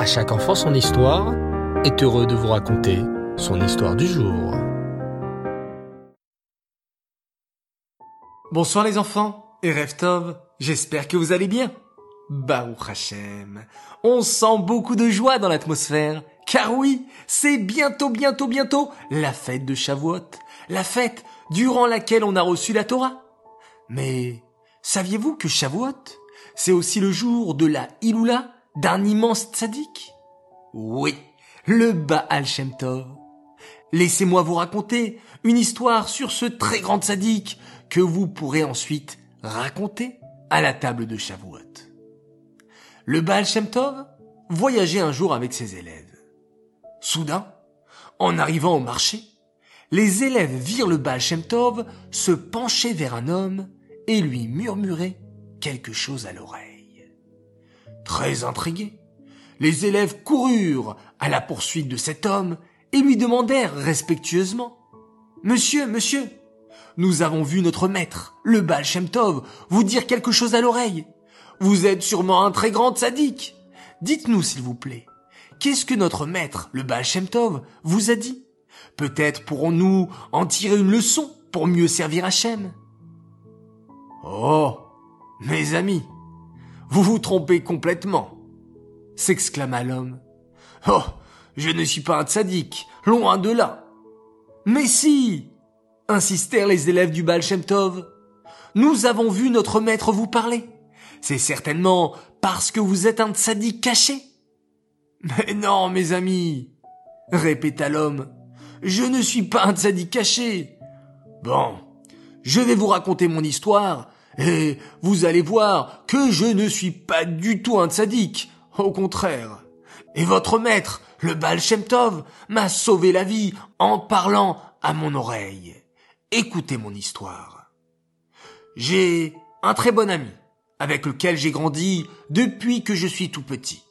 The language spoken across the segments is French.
À chaque enfant son histoire est heureux de vous raconter son histoire du jour. Bonsoir les enfants et Reftov, j'espère que vous allez bien. Baruch Hashem, on sent beaucoup de joie dans l'atmosphère, car oui, c'est bientôt, bientôt, bientôt la fête de Shavuot, la fête durant laquelle on a reçu la Torah. Mais saviez-vous que Shavuot, c'est aussi le jour de la Iloula d'un immense tzaddik Oui, le Baal Shem Tov. Laissez-moi vous raconter une histoire sur ce très grand tzaddik que vous pourrez ensuite raconter à la table de Shavuot. Le Baal Shem Tov voyageait un jour avec ses élèves. Soudain, en arrivant au marché, les élèves virent le Baal Shem Tov se pencher vers un homme et lui murmurer quelque chose à l'oreille. Très intrigués, les élèves coururent à la poursuite de cet homme et lui demandèrent respectueusement Monsieur, monsieur, nous avons vu notre maître, le Baal vous dire quelque chose à l'oreille. Vous êtes sûrement un très grand sadique. Dites-nous, s'il vous plaît, qu'est-ce que notre maître, le Baal vous a dit? Peut-être pourrons-nous en tirer une leçon pour mieux servir Hachem. Oh, mes amis, vous vous trompez complètement, s'exclama l'homme. Oh, je ne suis pas un tzaddik, loin de là. Mais si, insistèrent les élèves du Baal. Nous avons vu notre maître vous parler. C'est certainement parce que vous êtes un tzaddik caché. Mais non, mes amis, répéta l'homme. Je ne suis pas un tzaddik caché. Bon, je vais vous raconter mon histoire et vous allez voir que je ne suis pas du tout un tzaddik. Au contraire. Et votre maître, le Baal Shem m'a sauvé la vie en parlant à mon oreille. Écoutez mon histoire. J'ai un très bon ami avec lequel j'ai grandi depuis que je suis tout petit.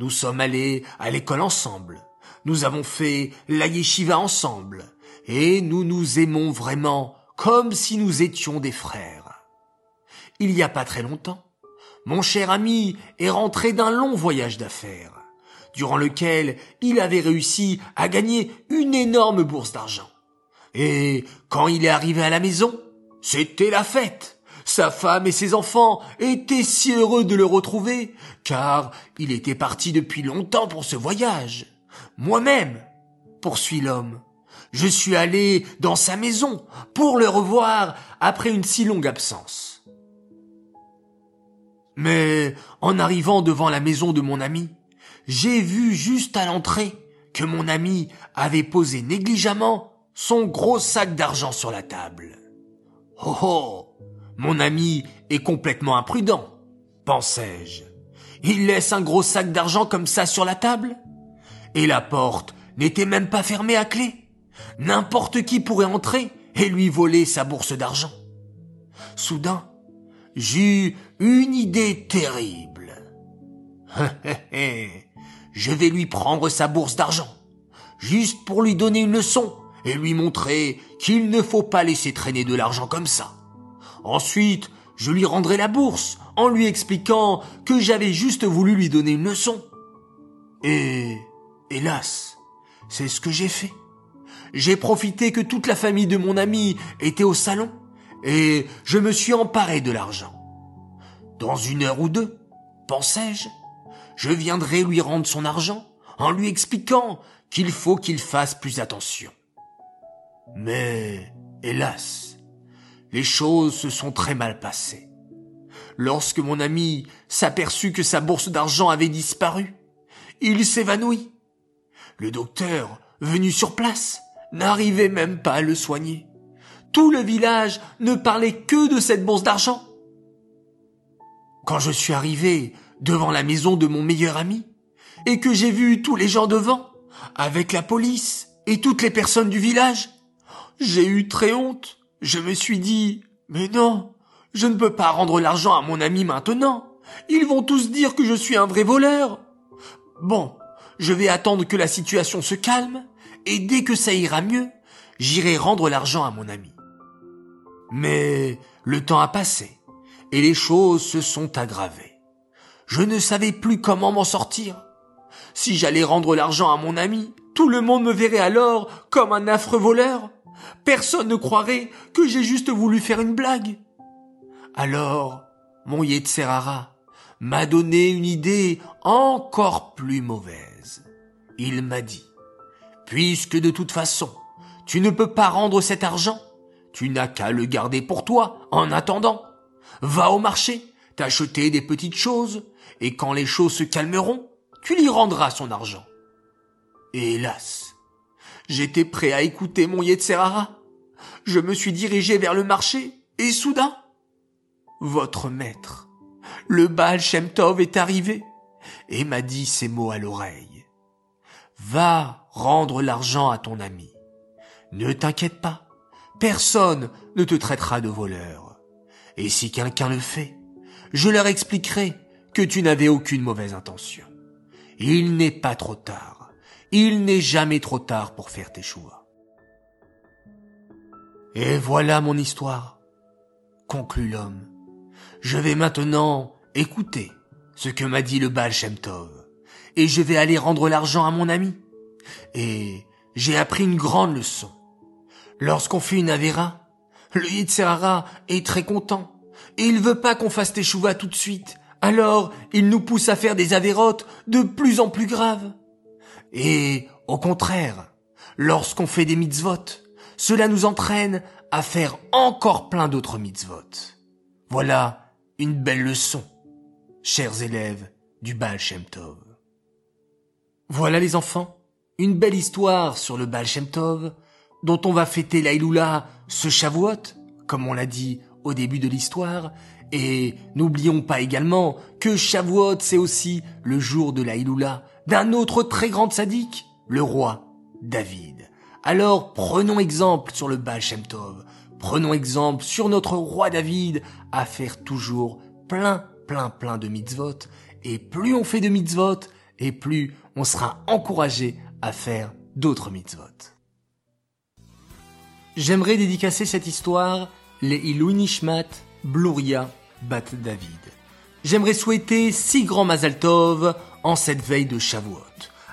Nous sommes allés à l'école ensemble. Nous avons fait la yeshiva ensemble. Et nous nous aimons vraiment comme si nous étions des frères. Il y a pas très longtemps, mon cher ami est rentré d'un long voyage d'affaires, durant lequel il avait réussi à gagner une énorme bourse d'argent. Et quand il est arrivé à la maison, c'était la fête. Sa femme et ses enfants étaient si heureux de le retrouver, car il était parti depuis longtemps pour ce voyage. Moi-même, poursuit l'homme, je suis allé dans sa maison pour le revoir après une si longue absence. Mais en arrivant devant la maison de mon ami, j'ai vu juste à l'entrée que mon ami avait posé négligemment son gros sac d'argent sur la table. Oh oh, mon ami est complètement imprudent, pensai-je. Il laisse un gros sac d'argent comme ça sur la table Et la porte n'était même pas fermée à clé. N'importe qui pourrait entrer et lui voler sa bourse d'argent. Soudain, j'eus une idée terrible. Je vais lui prendre sa bourse d'argent, juste pour lui donner une leçon et lui montrer qu'il ne faut pas laisser traîner de l'argent comme ça. Ensuite, je lui rendrai la bourse en lui expliquant que j'avais juste voulu lui donner une leçon. Et, hélas, c'est ce que j'ai fait. J'ai profité que toute la famille de mon ami était au salon et je me suis emparé de l'argent. Dans une heure ou deux, pensais-je, je viendrai lui rendre son argent en lui expliquant qu'il faut qu'il fasse plus attention. Mais, hélas, les choses se sont très mal passées. Lorsque mon ami s'aperçut que sa bourse d'argent avait disparu, il s'évanouit. Le docteur, venu sur place, n'arrivait même pas à le soigner. Tout le village ne parlait que de cette bourse d'argent. Quand je suis arrivé devant la maison de mon meilleur ami, et que j'ai vu tous les gens devant, avec la police et toutes les personnes du village, j'ai eu très honte. Je me suis dit, mais non, je ne peux pas rendre l'argent à mon ami maintenant. Ils vont tous dire que je suis un vrai voleur. Bon, je vais attendre que la situation se calme, et dès que ça ira mieux, j'irai rendre l'argent à mon ami. Mais le temps a passé, et les choses se sont aggravées. Je ne savais plus comment m'en sortir. Si j'allais rendre l'argent à mon ami, tout le monde me verrait alors comme un affreux voleur. Personne ne croirait que j'ai juste voulu faire une blague. Alors, mon Yetserara m'a donné une idée encore plus mauvaise. Il m'a dit, puisque de toute façon, tu ne peux pas rendre cet argent, tu n'as qu'à le garder pour toi en attendant. Va au marché, t'acheter des petites choses, et quand les choses se calmeront, tu lui rendras son argent. Hélas, j'étais prêt à écouter mon Yetserara. Je me suis dirigé vers le marché, et soudain, votre maître, le Baal Shem Tov est arrivé, et m'a dit ces mots à l'oreille. Va rendre l'argent à ton ami. Ne t'inquiète pas, personne ne te traitera de voleur. Et si quelqu'un le fait, je leur expliquerai que tu n'avais aucune mauvaise intention. Il n'est pas trop tard. Il n'est jamais trop tard pour faire tes choix. Et voilà mon histoire, conclut l'homme. Je vais maintenant écouter ce que m'a dit le Baal Shem Tov, et je vais aller rendre l'argent à mon ami. Et j'ai appris une grande leçon. Lorsqu'on fait une avéra, le Yitzhara est très content, et il veut pas qu'on fasse teshuva tout de suite, alors il nous pousse à faire des avérotes de plus en plus graves. Et au contraire, lorsqu'on fait des mitzvot, cela nous entraîne à faire encore plein d'autres mitzvot. Voilà une belle leçon, chers élèves du Baal Shem Tov. Voilà les enfants, une belle histoire sur le Baal Shem Tov, dont on va fêter l'Aïloula ce Shavuot, comme on l'a dit au début de l'histoire, et n'oublions pas également que Shavuot c'est aussi le jour de l'Aïloula d'un autre très grand sadique, le roi David. Alors prenons exemple sur le Baal Shem Tov, prenons exemple sur notre roi David à faire toujours plein, plein, plein de mitzvot, et plus on fait de mitzvot, et plus on sera encouragé à faire d'autres mitzvot. J'aimerais dédicacer cette histoire les Ilou Nishmat Bluria Bat David. J'aimerais souhaiter six grands Mazal Tov en cette veille de Shavuot.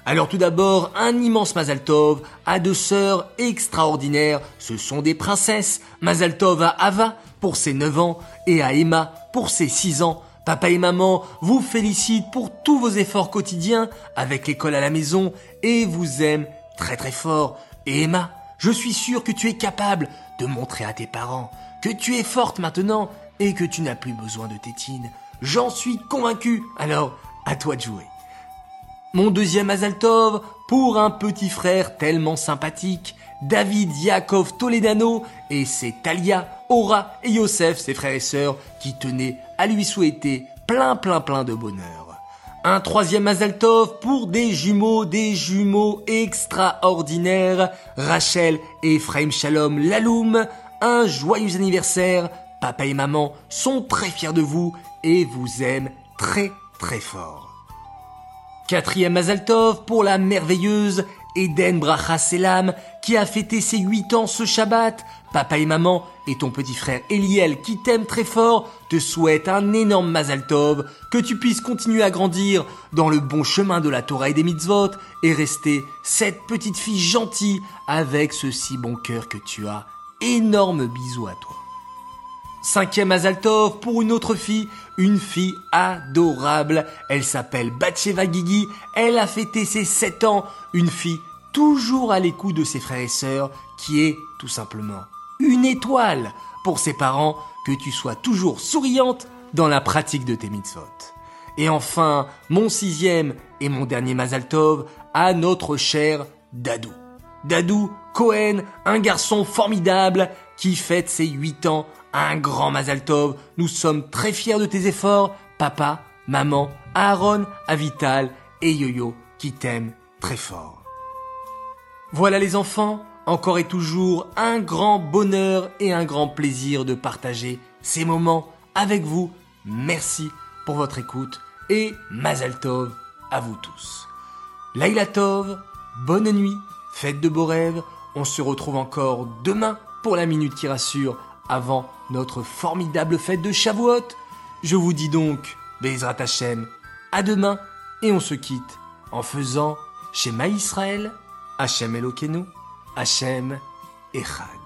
Alors tout d'abord, un immense Mazal Tov à deux sœurs extraordinaires. Ce sont des princesses. Mazal Tov à Ava pour ses 9 ans et à Emma pour ses 6 ans. Papa et maman vous félicitent pour tous vos efforts quotidiens avec l'école à la maison et vous aiment très très fort. Et Emma, je suis sûr que tu es capable de montrer à tes parents que tu es forte maintenant et que tu n'as plus besoin de tétine. J'en suis convaincu. Alors, à toi de jouer. Mon deuxième Azaltov pour un petit frère tellement sympathique, David Yakov Toledano, et c'est Talia, Aura et Yosef, ses frères et sœurs, qui tenaient à lui souhaiter plein plein plein de bonheur. Un troisième Azaltov pour des jumeaux, des jumeaux extraordinaires, Rachel et Ephraim Shalom Laloum, un joyeux anniversaire, papa et maman sont très fiers de vous et vous aiment très très fort. Quatrième Mazaltov pour la merveilleuse Eden Bracha Selam qui a fêté ses 8 ans ce Shabbat. Papa et maman et ton petit frère Eliel qui t'aime très fort te souhaitent un énorme Mazaltov, que tu puisses continuer à grandir dans le bon chemin de la Torah et des mitzvot et rester cette petite fille gentille avec ce si bon cœur que tu as. Énorme bisous à toi. Cinquième Azaltov pour une autre fille, une fille adorable. Elle s'appelle Batsheva Gigi, elle a fêté ses 7 ans, une fille toujours à l'écoute de ses frères et sœurs, qui est tout simplement étoile pour ses parents, que tu sois toujours souriante dans la pratique de tes mitzvot. Et enfin, mon sixième et mon dernier Mazaltov à notre cher Dadou. Dadou Cohen, un garçon formidable qui fête ses 8 ans un grand Mazal Tov. Nous sommes très fiers de tes efforts, papa, maman, Aaron, Avital et Yo-Yo qui t'aiment très fort. Voilà les enfants, encore et toujours un grand bonheur et un grand plaisir de partager ces moments avec vous. Merci pour votre écoute et Mazal Tov à vous tous. Laila Tov, bonne nuit, faites de beaux rêves. On se retrouve encore demain pour la minute qui rassure avant notre formidable fête de Shavuot. Je vous dis donc, Bezrat Hashem, à demain et on se quitte en faisant Shema Israël, Hachem Elokeinu, Hachem Echad.